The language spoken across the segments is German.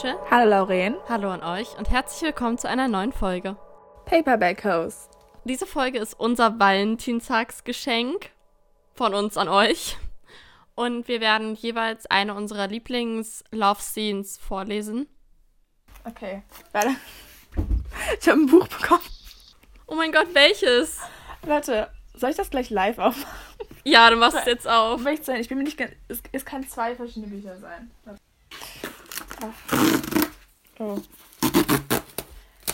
Rachel. Hallo Lauren. Hallo an euch und herzlich willkommen zu einer neuen Folge. Paperback Host. Diese Folge ist unser Valentinstagsgeschenk von uns an euch. Und wir werden jeweils eine unserer Lieblings-Love-Scenes vorlesen. Okay, warte. Ich habe ein Buch bekommen. Oh mein Gott, welches? Warte, soll ich das gleich live aufmachen? Ja, du machst es jetzt auf. Sein, ich bin mir nicht ganz. Es, es kann zwei verschiedene Bücher sein. Oh.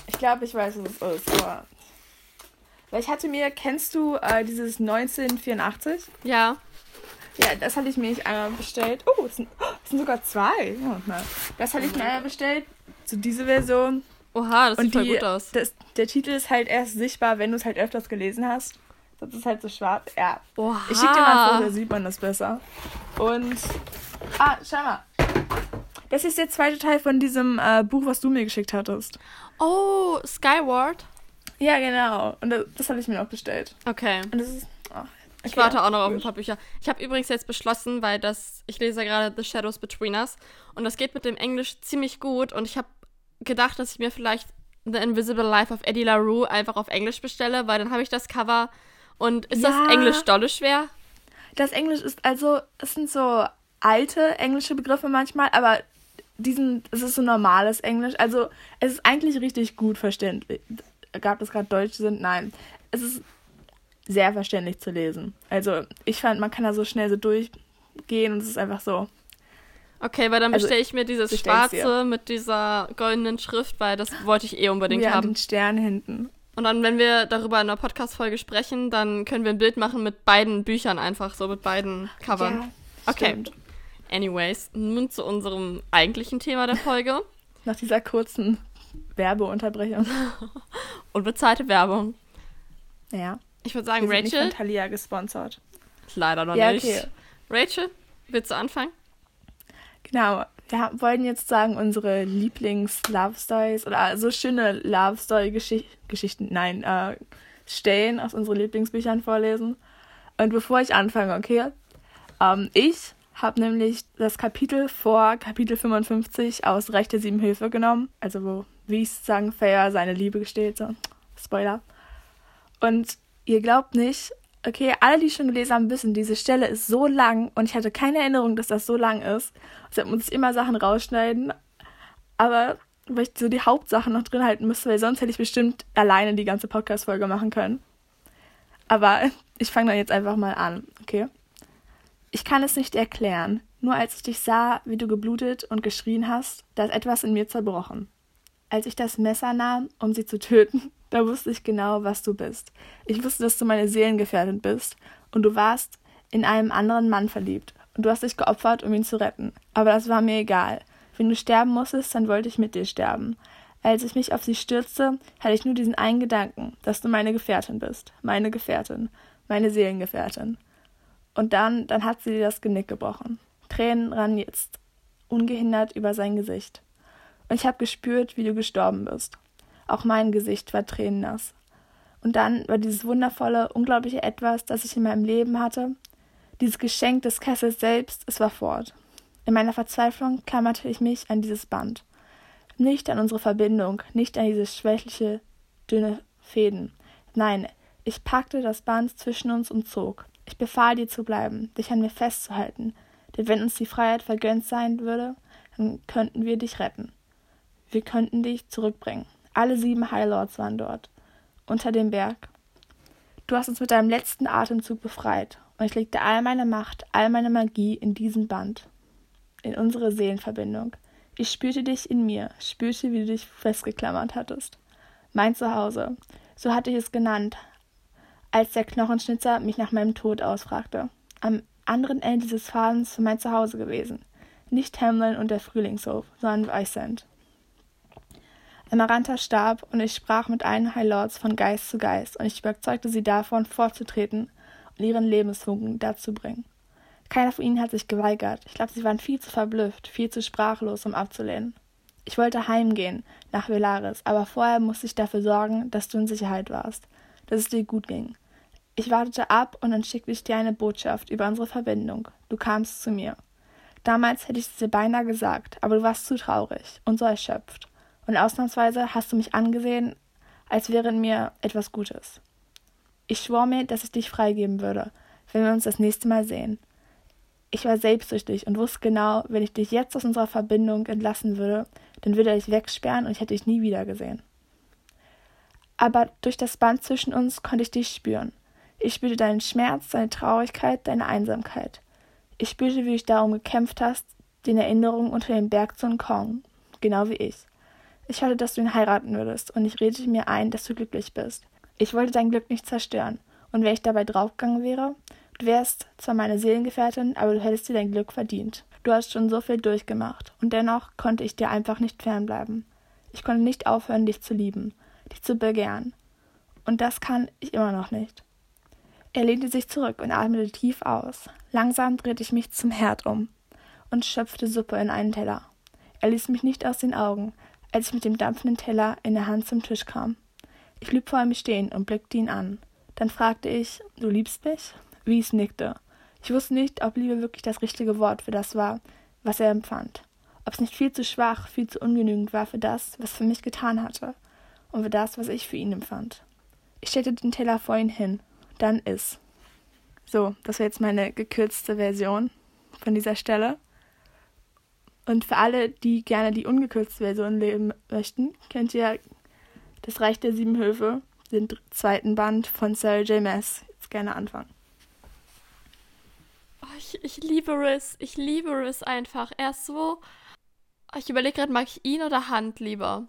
Ich glaube, ich weiß, was es ist, aber. Weil ich hatte mir, kennst du äh, dieses 1984? Ja. Ja, das hatte ich mir nicht einmal bestellt. Oh, es sind, oh, es sind sogar zwei. Oh. Das hatte ich mir einmal bestellt. So diese Version. Oha, das Und sieht voll die, gut aus. Das, der Titel ist halt erst sichtbar, wenn du es halt öfters gelesen hast. Das ist halt so schwarz. Ja. Oha. Ich schicke dir mal vor, da sieht man das besser. Und. Ah, schau mal. Das ist der zweite Teil von diesem äh, Buch, was du mir geschickt hattest. Oh, Skyward. Ja, genau. Und das, das habe ich mir noch bestellt. Okay. Und das ist. Oh, okay. Ich warte auch noch auf ein paar Bücher. Ich habe übrigens jetzt beschlossen, weil das, ich lese ja gerade The Shadows Between Us und das geht mit dem Englisch ziemlich gut und ich habe gedacht, dass ich mir vielleicht The Invisible Life of Eddie LaRue einfach auf Englisch bestelle, weil dann habe ich das Cover und ist Ja. das Englisch dolle schwer? Das Englisch ist also. Es sind so alte englische Begriffe manchmal, aber diesen, es ist so normales Englisch. Also, es ist eigentlich richtig gut verständlich. Gab es gerade Deutsch sind? Nein. Es ist sehr verständlich zu lesen. Also, ich fand, man kann da so schnell so durchgehen und es ist einfach so. Okay, weil dann Also, bestelle ich mir dieses dir. schwarze mit dieser goldenen Schrift, weil das wollte ich eh unbedingt an haben. den Stern hinten. Und dann, wenn wir darüber in einer Podcast-Folge sprechen, dann können wir ein Bild machen mit beiden Büchern einfach, so mit beiden Covern. Ja, Okay. stimmt. Anyways, nun zu unserem eigentlichen Thema der Folge. Nach dieser kurzen Werbeunterbrechung. Unbezahlte Werbung. Ja. Ich würde Wir sagen, sind nicht Rachel. von Thalia gesponsert. Leider noch Ja, nicht. okay. Rachel, willst du anfangen? Genau. Wir wollten jetzt sagen, unsere Lieblings-Love-Stories oder so schöne Love-Story-Geschichten, nein, äh, Stellen aus unseren Lieblingsbüchern vorlesen. Und bevor ich anfange, okay, ähm, ich habe nämlich das Kapitel vor Kapitel 55 aus Rechte sieben Höfe genommen, also wo, wie ich sagen, Fair seine Liebe gesteht, so, Spoiler. Und ihr glaubt nicht, okay, alle, die schon gelesen haben, wissen, diese Stelle ist so lang und ich hatte keine Erinnerung, dass das so lang ist. Deshalb muss ich immer Sachen rausschneiden. Aber weil ich so die Hauptsachen noch drin halten müsste, weil sonst hätte ich bestimmt alleine die ganze Podcast-Folge machen können. Aber ich fange dann jetzt einfach mal an, okay? Ich kann es nicht erklären. Nur als ich dich sah, wie du geblutet und geschrien hast, da ist etwas in mir zerbrochen. Als ich das Messer nahm, um sie zu töten, da wusste ich genau, was du bist. Ich wusste, dass du meine Seelengefährtin bist und du warst in einen anderen Mann verliebt und du hast dich geopfert, um ihn zu retten. Aber das war mir egal. Wenn du sterben musstest, dann wollte ich mit dir sterben. Als ich mich auf sie stürzte, hatte ich nur diesen einen Gedanken, dass du meine Gefährtin bist. Meine Gefährtin. Meine Seelengefährtin. Und dann, dann hat sie dir das Genick gebrochen. Tränen rannen jetzt ungehindert über sein Gesicht. Und ich habe gespürt, wie du gestorben bist. Auch mein Gesicht war tränennass. Und dann war dieses wundervolle, unglaubliche Etwas, das ich in meinem Leben hatte, dieses Geschenk des Kessels selbst, es war fort. In meiner Verzweiflung klammerte ich mich an dieses Band. Nicht an unsere Verbindung, nicht an diese schwächliche, dünne Fäden. Nein, ich packte das Band zwischen uns und zog. Ich befahl dir zu bleiben, dich an mir festzuhalten, denn wenn uns die Freiheit vergönnt sein würde, dann könnten wir dich retten. Wir könnten dich zurückbringen. Alle sieben High Lords waren dort, unter dem Berg. Du hast uns mit deinem letzten Atemzug befreit, und ich legte all meine Macht, all meine Magie in diesen Band, in unsere Seelenverbindung. Ich spürte dich in mir, spürte, wie du dich festgeklammert hattest. Mein Zuhause, so hatte ich es genannt, als der Knochenschnitzer mich nach meinem Tod ausfragte. Am anderen Ende dieses Fadens war mein Zuhause gewesen. Nicht Hamlin und der Frühlingshof, sondern Weissend. Amarantha starb und ich sprach mit allen High Lords von Geist zu Geist und ich überzeugte sie davon, fortzutreten und ihren Lebensfunken dazu bringen. Keiner von ihnen hat sich geweigert. Ich glaube, sie waren viel zu verblüfft, viel zu sprachlos, um abzulehnen. Ich wollte heimgehen, nach Velaris, aber vorher musste ich dafür sorgen, dass du in Sicherheit warst, dass es dir gut ging. Ich wartete ab und dann schickte ich dir eine Botschaft über unsere Verbindung. Du kamst zu mir. Damals hätte ich es dir beinahe gesagt, aber du warst zu traurig und so erschöpft. Und ausnahmsweise hast du mich angesehen, als wäre in mir etwas Gutes. Ich schwor mir, dass ich dich freigeben würde, wenn wir uns das nächste Mal sehen. Ich war selbstsüchtig und wusste genau, wenn ich dich jetzt aus unserer Verbindung entlassen würde, dann würde er dich wegsperren und ich hätte dich nie wiedergesehen. Aber durch das Band zwischen uns konnte ich dich spüren. Ich spürte deinen Schmerz, deine Traurigkeit, deine Einsamkeit. Ich spürte, wie du darum gekämpft hast, den Erinnerungen unter dem Berg zu entkommen, genau wie ich. Ich wollte, dass du ihn heiraten würdest, und ich redete mir ein, dass du glücklich bist. Ich wollte dein Glück nicht zerstören, und wenn ich dabei draufgegangen wäre, du wärst zwar meine Seelengefährtin, aber du hättest dir dein Glück verdient. Du hast schon so viel durchgemacht, und dennoch konnte ich dir einfach nicht fernbleiben. Ich konnte nicht aufhören, dich zu lieben, dich zu begehren. Und das kann ich immer noch nicht. Er lehnte sich zurück und atmete tief aus. Langsam drehte ich mich zum Herd um und schöpfte Suppe in einen Teller. Er ließ mich nicht aus den Augen, als ich mit dem dampfenden Teller in der Hand zum Tisch kam. Ich blieb vor ihm stehen und blickte ihn an. Dann fragte ich, du liebst mich? Wies nickte. Ich wusste nicht, ob Liebe wirklich das richtige Wort für das war, was er empfand. Ob es nicht viel zu schwach, viel zu ungenügend war für das, was er für mich getan hatte, und für das, was ich für ihn empfand. Ich stellte den Teller vor ihn hin dann ist. So, das wäre jetzt meine gekürzte Version von dieser Stelle. Und für alle, die gerne die ungekürzte Version leben möchten, kennt ihr Das Reich der Sieben Höfe, den zweiten Band von Sarah J. Maas. Jetzt gerne anfangen. Oh, ich, ich liebe Riz. Ich liebe Riz einfach. Er ist so. Ich überlege gerade, mag ich ihn oder Hand lieber?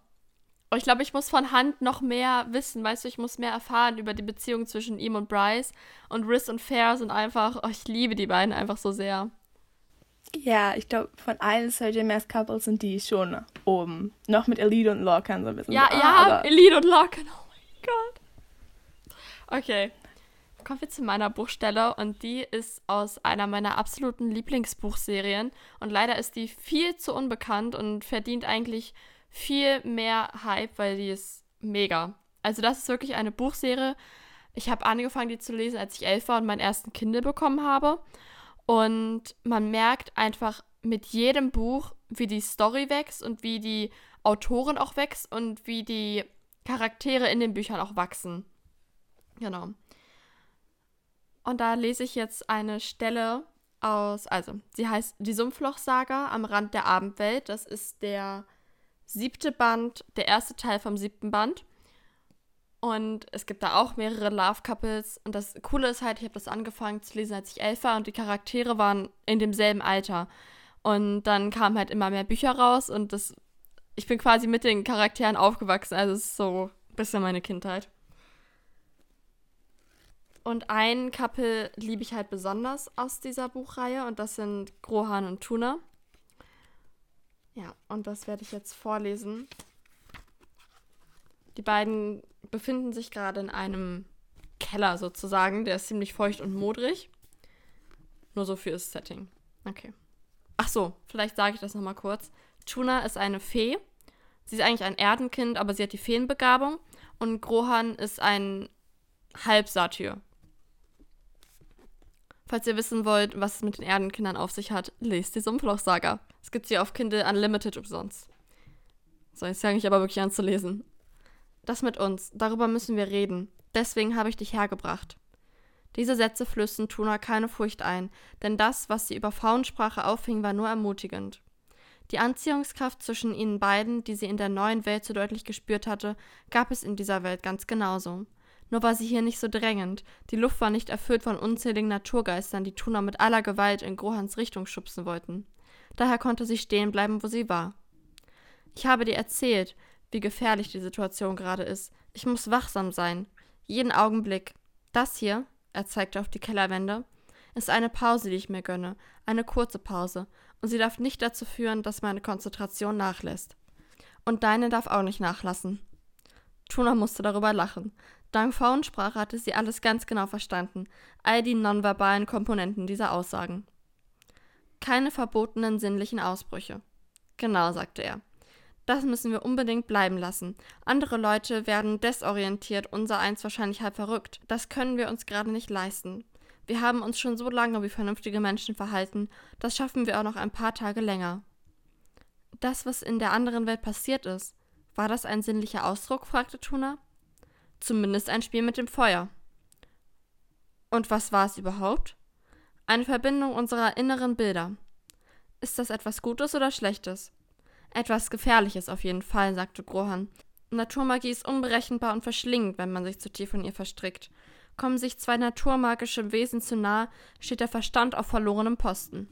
Ich glaube, ich muss von Hand noch mehr wissen, weißt du, ich muss mehr erfahren über die Beziehung zwischen ihm und Bryce. Und Riz und Fair sind einfach, oh, ich liebe die beiden einfach so sehr. Ja, ich glaube, von allen Sergio Mass Couples sind die schon oben. Noch mit Elite und Lorcan so ein bisschen. Ja, so, ja, Elite und Lorcan, oh mein Gott. Okay, kommen wir zu meiner Buchstelle und die ist aus einer meiner absoluten Lieblingsbuchserien. Und leider ist die viel zu unbekannt und verdient eigentlich viel mehr Hype, weil die ist mega. Also das ist wirklich eine Buchserie. Ich habe angefangen, die zu lesen, als ich elf war und meinen ersten Kindle bekommen habe. Und man merkt einfach mit jedem Buch, wie die Story wächst und wie die Autorin auch wächst und wie die Charaktere in den Büchern auch wachsen. Genau. Und da lese ich jetzt eine Stelle aus, also sie heißt Die Sumpfloch-Saga am Rand der Abendwelt. Das ist der siebte Band, der erste Teil vom siebten Band. Und es gibt da auch mehrere Love Couples. Und das Coole ist halt, ich habe das angefangen zu lesen, als ich elf war und die Charaktere waren in demselben Alter. Und dann kamen halt immer mehr Bücher raus und das, ich bin quasi mit den Charakteren aufgewachsen. Also es ist so ein bisschen meine Kindheit. Und ein Couple liebe ich halt besonders aus dieser Buchreihe und das sind Grohan und Tuna. Ja, und das werde ich jetzt vorlesen. Die beiden befinden sich gerade in einem Keller sozusagen. Der ist ziemlich feucht und modrig. Nur so für das Setting. Okay. Ach so, vielleicht sage ich das nochmal kurz. Tuna ist eine Fee. Sie ist eigentlich ein Erdenkind, aber sie hat die Feenbegabung. Und Grohan ist ein Halbsatyr. Falls ihr wissen wollt, was es mit den Erdenkindern auf sich hat, lest die Sumpfloch-Saga. Es gibt sie auf Kindle Unlimited umsonst. So, jetzt fange ich aber wirklich an zu lesen. Das mit uns, darüber müssen wir reden. Deswegen habe ich dich hergebracht. Diese Sätze flößten Tuna keine Furcht ein, denn das, was sie über Frauensprache auffing, war nur ermutigend. Die Anziehungskraft zwischen ihnen beiden, die sie in der neuen Welt so deutlich gespürt hatte, gab es in dieser Welt ganz genauso. Nur war sie hier nicht so drängend. Die Luft war nicht erfüllt von unzähligen Naturgeistern, die Tuna mit aller Gewalt in Grohans Richtung schubsen wollten. Daher konnte sie stehen bleiben, wo sie war. Ich habe dir erzählt, wie gefährlich die Situation gerade ist. Ich muss wachsam sein. Jeden Augenblick. Das hier, er zeigte auf die Kellerwände, ist eine Pause, die ich mir gönne. Eine kurze Pause. Und sie darf nicht dazu führen, dass meine Konzentration nachlässt. Und deine darf auch nicht nachlassen. Tuna musste darüber lachen. Dank Frauensprache hatte sie alles ganz genau verstanden, all die nonverbalen Komponenten dieser Aussagen. Keine verbotenen sinnlichen Ausbrüche. Genau, sagte er. Das müssen wir unbedingt bleiben lassen. Andere Leute werden desorientiert, unser eins wahrscheinlich halb verrückt. Das können wir uns gerade nicht leisten. Wir haben uns schon so lange wie vernünftige Menschen verhalten, das schaffen wir auch noch ein paar Tage länger. Das, was in der anderen Welt passiert ist, war das ein sinnlicher Ausdruck? fragte Tuna. Zumindest ein Spiel mit dem Feuer. Und was war es überhaupt? Eine Verbindung unserer inneren Bilder. Ist das etwas Gutes oder Schlechtes? Etwas Gefährliches auf jeden Fall, sagte Grohan. Naturmagie ist unberechenbar und verschlingend, wenn man sich zu tief in ihr verstrickt. Kommen sich zwei naturmagische Wesen zu nahe, steht der Verstand auf verlorenem Posten.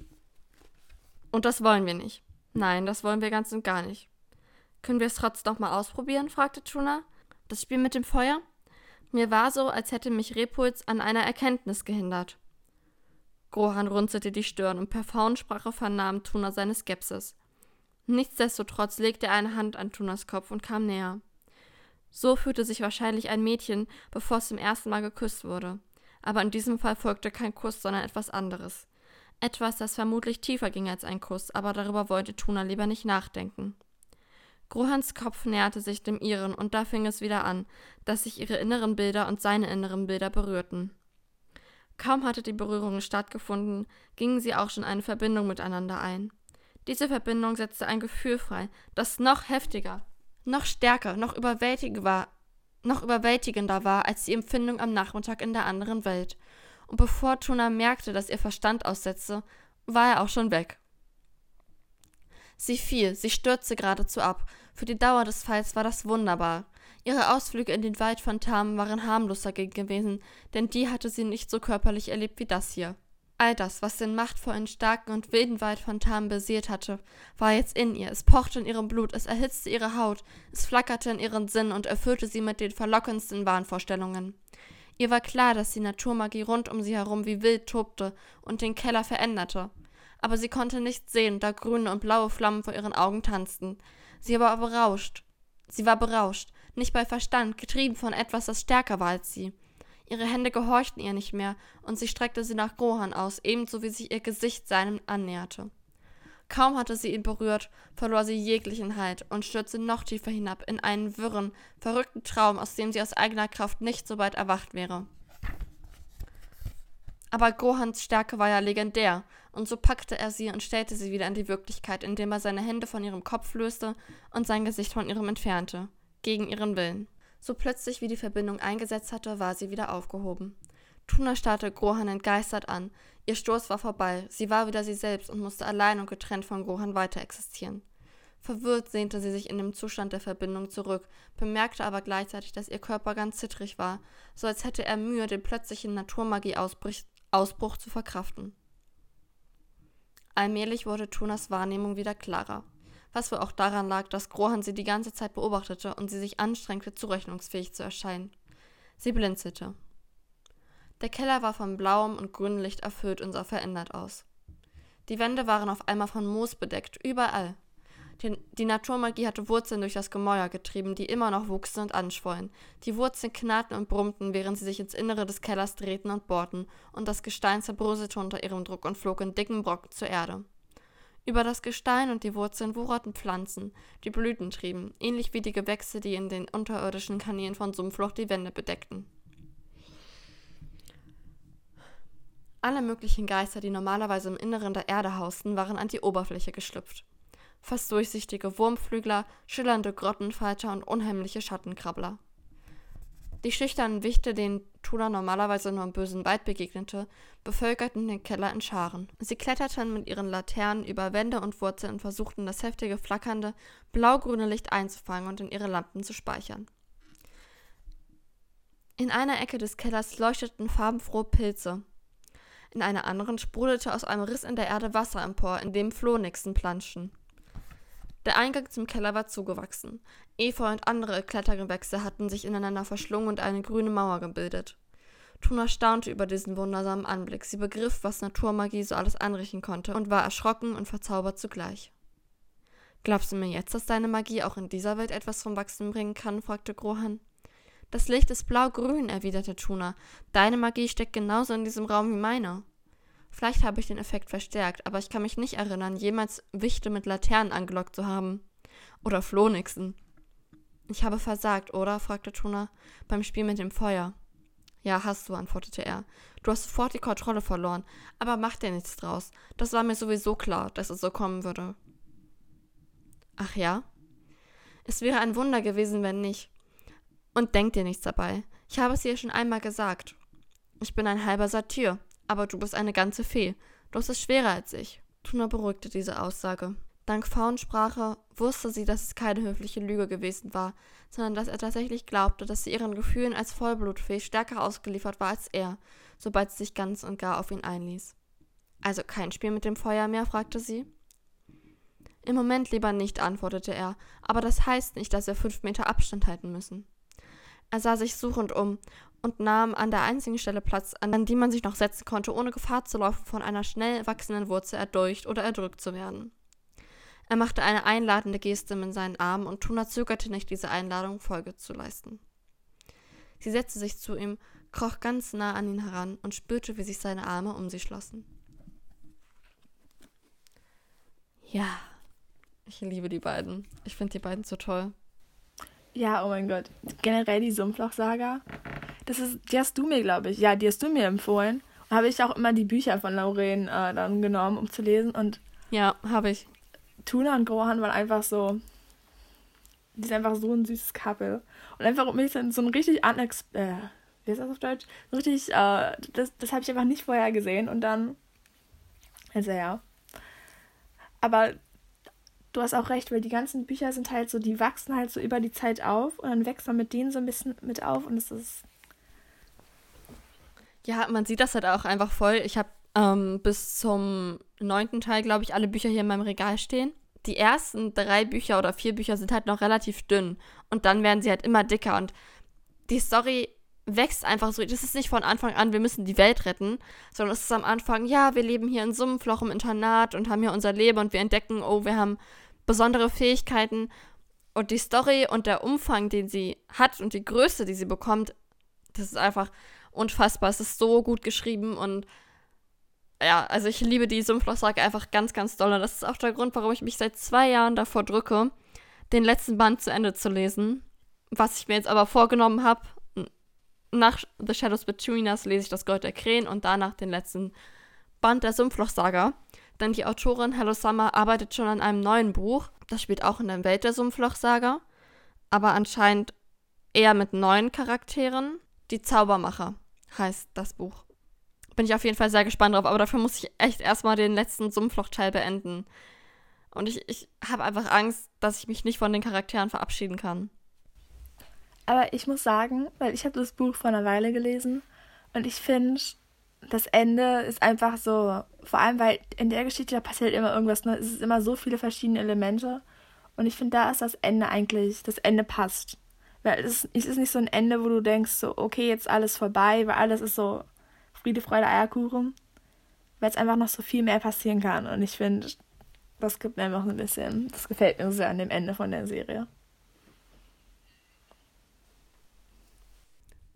Und das wollen wir nicht. Nein, das wollen wir ganz und gar nicht. Können wir es trotzdem noch mal ausprobieren? fragte Tuna. Das Spiel mit dem Feuer? Mir war so, als hätte mich Repuls an einer Erkenntnis gehindert. Grohan runzelte die Stirn und per Faunensprache vernahm Tuna seine Skepsis. Nichtsdestotrotz legte er eine Hand an Tunas Kopf und kam näher. So fühlte sich wahrscheinlich ein Mädchen, bevor es zum ersten Mal geküsst wurde. Aber in diesem Fall folgte kein Kuss, sondern etwas anderes. Etwas, das vermutlich tiefer ging als ein Kuss, aber darüber wollte Tuna lieber nicht nachdenken. Grohans Kopf näherte sich dem ihren, und da fing es wieder an, dass sich ihre inneren Bilder und seine inneren Bilder berührten. Kaum hatte die Berührung stattgefunden, gingen sie auch schon eine Verbindung miteinander ein. Diese Verbindung setzte ein Gefühl frei, das noch heftiger, noch stärker, noch überwältigender war, noch überwältigender war als die Empfindung am Nachmittag in der anderen Welt. Und bevor Tuna merkte, dass ihr Verstand aussetzte, war er auch schon weg. Sie fiel, sie stürzte geradezu ab. Für die Dauer des Falls war das wunderbar. Ihre Ausflüge in den Wald von Tam waren harmloser gewesen, denn die hatte sie nicht so körperlich erlebt wie das hier. All das, was den machtvollen, starken und wilden Wald von Tam besiegt hatte, war jetzt in ihr. Es pochte in ihrem Blut, es erhitzte ihre Haut, es flackerte in ihren Sinn und erfüllte sie mit den verlockendsten Wahnvorstellungen. Ihr war klar, dass die Naturmagie rund um sie herum wie wild tobte und den Keller veränderte. Aber sie konnte nichts sehen, da grüne und blaue Flammen vor ihren Augen tanzten. Sie war berauscht. Sie war berauscht, nicht bei Verstand, getrieben von etwas, das stärker war als sie. Ihre Hände gehorchten ihr nicht mehr, und sie streckte sie nach Grohan aus, ebenso wie sich ihr Gesicht seinem annäherte. Kaum hatte sie ihn berührt, verlor sie jeglichen Halt und stürzte noch tiefer hinab in einen wirren, verrückten Traum, aus dem sie aus eigener Kraft nicht so bald erwacht wäre. Aber Grohans Stärke war ja legendär, und so packte er sie und stellte sie wieder in die Wirklichkeit, indem er seine Hände von ihrem Kopf löste und sein Gesicht von ihrem entfernte, gegen ihren Willen. So plötzlich wie die Verbindung eingesetzt hatte, war sie wieder aufgehoben. Tuna starrte Grohan entgeistert an. Ihr Stoß war vorbei. Sie war wieder sie selbst und musste allein und getrennt von Grohan weiter existieren. Verwirrt sehnte sie sich in dem Zustand der Verbindung zurück, bemerkte aber gleichzeitig, dass ihr Körper ganz zittrig war, so als hätte er Mühe, den plötzlichen Naturmagie-Ausbruch zu verkraften. Allmählich wurde Tunas Wahrnehmung wieder klarer was wohl auch daran lag, dass Grohan sie die ganze Zeit beobachtete und sie sich anstrengte, zurechnungsfähig zu erscheinen. Sie blinzelte. Der Keller war von blauem und grünem Licht erfüllt und sah verändert aus. Die Wände waren auf einmal von Moos bedeckt, überall. Die, die Naturmagie hatte Wurzeln durch das Gemäuer getrieben, die immer noch wuchsen und anschwollen. Die Wurzeln knarrten und brummten, während sie sich ins Innere des Kellers drehten und bohrten, und das Gestein zerbröselte unter ihrem Druck und flog in dicken Brocken zur Erde. Über das Gestein und die Wurzeln wucherten Pflanzen, die Blüten trieben, ähnlich wie die Gewächse, die in den unterirdischen Kanälen von Sumpfloch die Wände bedeckten. Alle möglichen Geister, die normalerweise im Inneren der Erde hausten, waren an die Oberfläche geschlüpft. Fast durchsichtige Wurmflügler, schillernde Grottenfalter und unheimliche Schattenkrabbler. Die schüchternen Wichte, denen Tuna normalerweise nur im bösen Wald begegnete, bevölkerten den Keller in Scharen. Sie kletterten mit ihren Laternen über Wände und Wurzeln und versuchten, das heftige, flackernde, blaugrüne Licht einzufangen und in ihre Lampen zu speichern. In einer Ecke des Kellers leuchteten farbenfrohe Pilze. In einer anderen sprudelte aus einem Riss in der Erde Wasser empor, in dem Flohnichsen planschten. Der Eingang zum Keller war zugewachsen. Efeu und andere Klettergewächse hatten sich ineinander verschlungen und eine grüne Mauer gebildet. Tuna staunte über diesen wundersamen Anblick. Sie begriff, was Naturmagie so alles anrichten konnte und war erschrocken und verzaubert zugleich. Glaubst du mir jetzt, dass deine Magie auch in dieser Welt etwas zum Wachsen bringen kann? fragte Grohan. Das Licht ist blau-grün, erwiderte Tuna. Deine Magie steckt genauso in diesem Raum wie meine. Vielleicht habe ich den Effekt verstärkt, aber ich kann mich nicht erinnern, jemals Wichte mit Laternen angelockt zu haben. Oder Flohnichsen. Ich habe versagt, oder? fragte Tuna. Beim Spiel mit dem Feuer. Ja, hast du, antwortete er. Du hast sofort die Kontrolle verloren, aber mach dir nichts draus. Das war mir sowieso klar, dass es so kommen würde. Ach ja? Es wäre ein Wunder gewesen, wenn nicht. Und denk dir nichts dabei. Ich habe es dir schon einmal gesagt. Ich bin ein halber Satyr, aber du bist eine ganze Fee. Du hast es schwerer als ich. Tuna beruhigte diese Aussage. Dank Frauensprache wusste sie, dass es keine höfliche Lüge gewesen war, sondern dass er tatsächlich glaubte, dass sie ihren Gefühlen als Vollblutfee stärker ausgeliefert war als er, sobald sie sich ganz und gar auf ihn einließ. Also kein Spiel mit dem Feuer mehr? fragte sie. Im Moment lieber nicht, antwortete er, aber das heißt nicht, dass wir fünf Meter Abstand halten müssen. Er sah sich suchend um und nahm an der einzigen Stelle Platz, an die man sich noch setzen konnte, ohne Gefahr zu laufen, von einer schnell wachsenden Wurzel erdurcht oder erdrückt zu werden. Er machte eine einladende Geste mit seinen Armen und Tuna zögerte nicht, diese Einladung Folge zu leisten. Sie setzte sich zu ihm, kroch ganz nah an ihn heran und spürte, wie sich seine Arme um sie schlossen. Ja, ich liebe die beiden. Ich finde die beiden so toll. Ja, oh mein Gott. Generell die Sumpfloch-Saga. Das ist, die hast du mir, glaube ich. Ja, die hast du mir empfohlen. Und habe ich auch immer die Bücher von Lauren äh, dann genommen, um zu lesen. Und ja, habe ich. Tuna und Grohan waren einfach so. Die sind einfach so ein süßes Couple. Und einfach um mich so ein richtig unex äh, wie ist das auf Deutsch? So richtig, äh, das, das habe ich einfach nicht vorher gesehen. Und dann. Also ja. Aber du hast auch recht, weil die ganzen Bücher sind halt so, die wachsen halt so über die Zeit auf und dann wächst man mit denen so ein bisschen mit auf und es ist. Ja, man sieht das halt auch einfach voll. Ich habe ähm, bis zum neunten Teil, glaube ich, alle Bücher hier in meinem Regal stehen. Die ersten drei Bücher oder vier Bücher sind halt noch relativ dünn und dann werden sie halt immer dicker und die Story wächst einfach so. Das ist nicht von Anfang an, wir müssen die Welt retten, sondern es ist am Anfang, ja, wir leben hier in Sumpfloch im Internat und haben hier unser Leben und wir entdecken, oh, wir haben besondere Fähigkeiten. Und die Story und der Umfang, den sie hat und die Größe, die sie bekommt, das ist einfach unfassbar. Es ist so gut geschrieben und ja, also ich liebe die Sumpfloch-Sage einfach ganz, ganz doll. Und das ist auch der Grund, warum ich mich seit zwei Jahren davor drücke, den letzten Band zu Ende zu lesen. Was ich mir jetzt aber vorgenommen habe, nach The Shadows Between Us lese ich das Gold der Krähen und danach den letzten Band der Sumpfloch-Saga. Denn die Autorin Hello Summer arbeitet schon an einem neuen Buch. Das spielt auch in der Welt der Sumpfloch-Saga. Aber anscheinend eher mit neuen Charakteren. Die Zaubermacher heißt das Buch. Bin ich auf jeden Fall sehr gespannt drauf, aber dafür muss ich echt erstmal den letzten Sumpfloch-Teil beenden. Und ich, ich habe einfach Angst, dass ich mich nicht von den Charakteren verabschieden kann. Aber ich muss sagen, weil ich habe das Buch vor einer Weile gelesen und ich finde, das Ende ist einfach so, vor allem weil in der Geschichte da passiert immer irgendwas, ne? es ist immer so viele verschiedene Elemente und ich finde, da ist das Ende eigentlich, das Ende passt. Weil es, es ist nicht so ein Ende, wo du denkst, so, okay, jetzt alles vorbei, weil alles ist so Friede, Freude, Eierkuchen. Weil es einfach noch so viel mehr passieren kann. Und ich finde, das gibt mir einfach ein bisschen, das gefällt mir sehr an dem Ende von der Serie.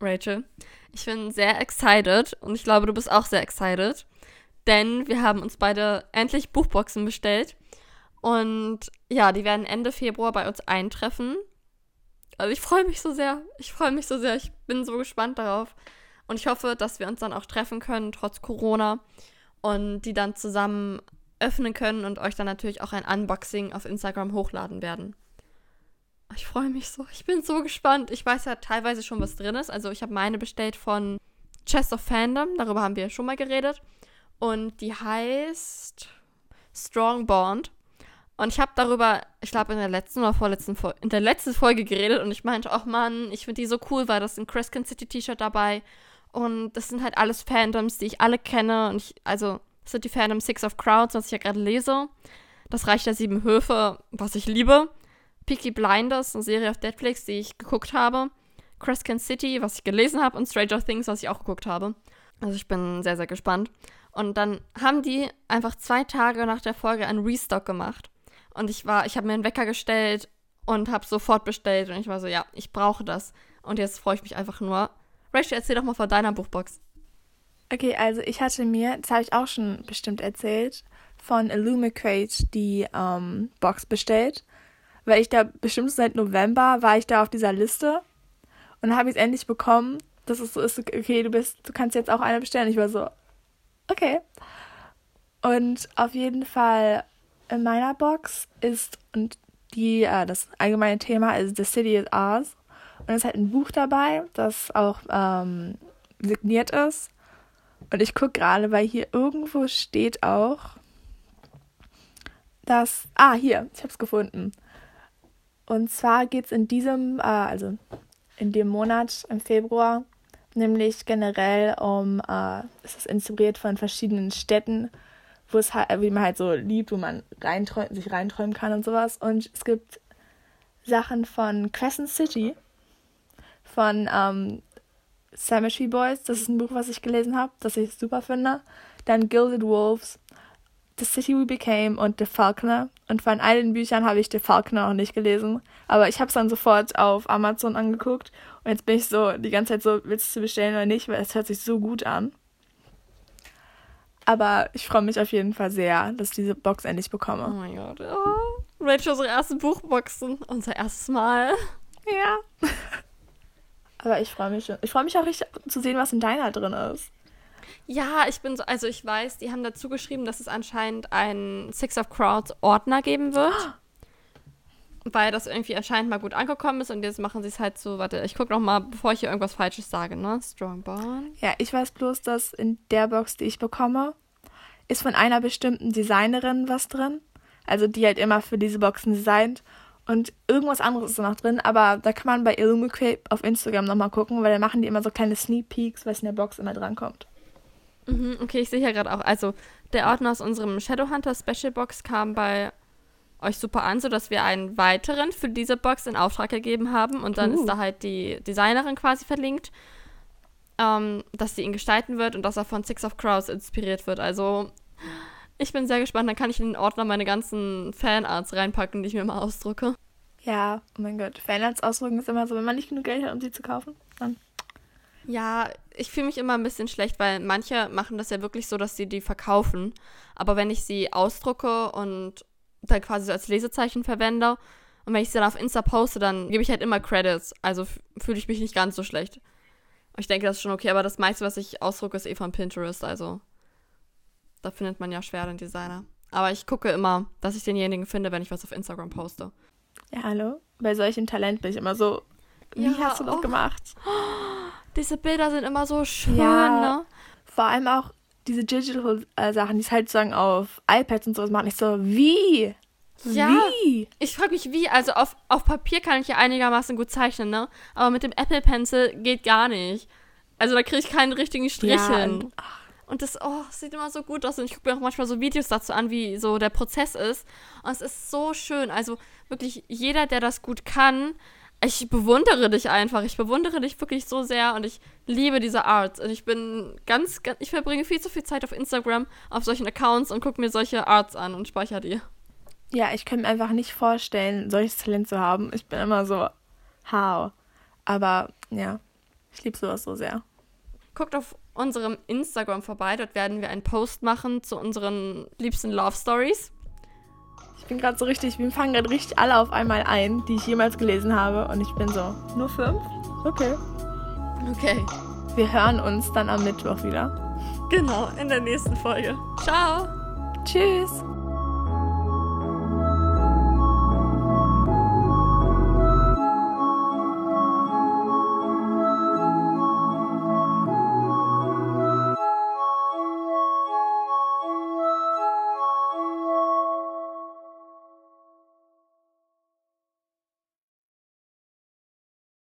Rachel. Ich bin sehr excited und ich glaube, du bist auch sehr excited, denn wir haben uns beide endlich Buchboxen bestellt und ja, die werden Ende Februar bei uns eintreffen. Also ich freue mich so sehr, ich freue mich so sehr, ich bin so gespannt darauf und ich hoffe, dass wir uns dann auch treffen können, trotz Corona und die dann zusammen öffnen können und euch dann natürlich auch ein Unboxing auf Instagram hochladen werden. Ich freue mich so. Ich bin so gespannt. Ich weiß ja teilweise schon, was drin ist. Also ich habe meine bestellt von Chest of Fandom. Darüber haben wir schon mal geredet. Und die heißt Strong Bond. Und ich habe darüber, ich glaube, in der letzten oder vorletzten Folge, in der letzten Folge geredet und ich meinte, ach Mann, ich finde die so cool, weil das ein Crescent City T-Shirt dabei. Und das sind halt alles Fandoms, die ich alle kenne. Und ich, also, das sind die Fandom Six of Crowds, was ich ja gerade lese. Das Reich der Sieben Höfe, was ich liebe. Peaky Blinders, eine Serie auf Netflix, die ich geguckt habe. Crescent City, was ich gelesen habe. Und Stranger Things, was ich auch geguckt habe. Also ich bin sehr, sehr gespannt. Und dann haben die einfach zwei Tage nach der Folge einen Restock gemacht. Und ich war, ich habe mir einen Wecker gestellt und habe sofort bestellt. Und ich war so, ja, ich brauche das. Und jetzt freue ich mich einfach nur. Rachel, erzähl doch mal von deiner Buchbox. Okay, also ich hatte mir, das habe ich auch schon bestimmt erzählt, von Illumicrate die ähm, Box bestellt weil ich da bestimmt seit November war ich da auf dieser Liste und habe ich es endlich bekommen. dass es so ist, okay, du bist, du kannst jetzt auch eine bestellen. Ich war so, okay. Und auf jeden Fall in meiner Box ist, und die, äh, das allgemeine Thema ist The City is Ours. Und es ist halt ein Buch dabei, das auch ähm, signiert ist. Und ich gucke gerade, weil hier irgendwo steht auch, dass. Ah, hier, ich habe es gefunden. Und zwar geht es in diesem, äh, also in dem Monat im Februar, nämlich generell um, äh, es ist inspiriert von verschiedenen Städten, wo es halt, wie man halt so liebt, wo man reinträumen, sich reinträumen kann und sowas. Und es gibt Sachen von Crescent City, von ähm, Cemetery Boys, das ist ein Buch, was ich gelesen habe, das ich super finde. Dann Gilded Wolves, The City We Became und The Falconer. Und von all den Büchern habe ich The Falconer noch nicht gelesen. Aber ich habe es dann sofort auf Amazon angeguckt. Und jetzt bin ich so die ganze Zeit so, willst du bestellen oder nicht? Weil es hört sich so gut an. Aber ich freue mich auf jeden Fall sehr, dass ich diese Box endlich bekomme. Oh mein Gott. Oh. Rachel, unsere ersten Buchboxen. Unser erstes Mal. Ja. Aber ich freue mich schon. Ich freue mich auch richtig zu sehen, was in deiner drin ist. Ja, ich bin so, also ich weiß, die haben dazu geschrieben, dass es anscheinend einen Six of Crowds Ordner geben wird. Weil das irgendwie anscheinend mal gut angekommen ist und jetzt machen sie es halt so, warte, ich gucke noch mal, bevor ich hier irgendwas Falsches sage, ne? Strong Bond. Ja, ich weiß bloß, dass in der Box, die ich bekomme, ist von einer bestimmten Designerin was drin. Also die halt immer für diese Boxen designt. Und irgendwas anderes ist noch drin, aber da kann man bei Illumicape auf Instagram nochmal gucken, weil da machen die immer so kleine Sneak Peeks, was in der Box immer drankommt. Mhm, okay, ich sehe hier gerade auch, also der Ordner aus unserem Shadowhunter Special Box kam bei euch super an, sodass wir einen weiteren für diese Box in Auftrag gegeben haben und dann uh. ist da halt die Designerin quasi verlinkt, ähm, dass sie ihn gestalten wird und dass er von Six of Crows inspiriert wird. Also ich bin sehr gespannt. Dann kann ich in den Ordner meine ganzen Fanarts reinpacken, die ich mir mal ausdrucke. Ja, oh mein Gott. Fanarts ausdrucken ist immer so, wenn man nicht genug Geld hat, um sie zu kaufen, dann. Ja, ich fühle mich immer ein bisschen schlecht, weil manche machen das ja wirklich so, dass sie die verkaufen. Aber wenn ich sie ausdrucke und dann quasi so als Lesezeichen verwende und wenn ich sie dann auf Insta poste, dann gebe ich halt immer Credits. Also fühle ich mich nicht ganz so schlecht. Ich denke, das ist schon okay, aber das meiste, was ich ausdrucke, ist eh von Pinterest, also da findet man ja schwer den Designer. Aber ich gucke immer, dass ich denjenigen finde, wenn ich was auf Instagram poste. Ja, hallo? Bei solchen Talent bin ich immer so, wie ja, hast du das oh. gemacht? Diese Bilder sind immer so schön, ja, ne? Vor allem auch diese Digital-Sachen, die es halt sozusagen auf iPads und sowas machen. Ich so, wie? Ja, wie? Ich frage mich, wie. Also auf, auf Papier kann ich ja einigermaßen gut zeichnen, ne? Aber mit dem Apple Pencil geht gar nicht. Also da kriege ich keinen richtigen Strich ja, hin. Ach, und das, oh, sieht immer so gut aus. Und ich gucke mir auch manchmal so Videos dazu an, wie so der Prozess ist. Und es ist so schön. Also wirklich jeder, der das gut kann, ich bewundere dich einfach. Ich bewundere dich wirklich so sehr und ich liebe diese Art. Und ich bin ganz, ganz ich verbringe viel zu viel Zeit auf Instagram, auf solchen Accounts und gucke mir solche Arts an und speichere die. Ja, ich kann mir einfach nicht vorstellen, solches Talent zu haben. Ich bin immer so, how? Aber ja, ich liebe sowas so sehr. Guckt auf unserem Instagram vorbei. Dort werden wir einen Post machen zu unseren liebsten Love Stories. Ich bin gerade so richtig, wir fangen gerade richtig alle auf einmal ein, die ich jemals gelesen habe. Und ich bin so, nur fünf? Okay. Okay. Wir hören uns dann am Mittwoch wieder. Genau, in der nächsten Folge. Ciao. Tschüss.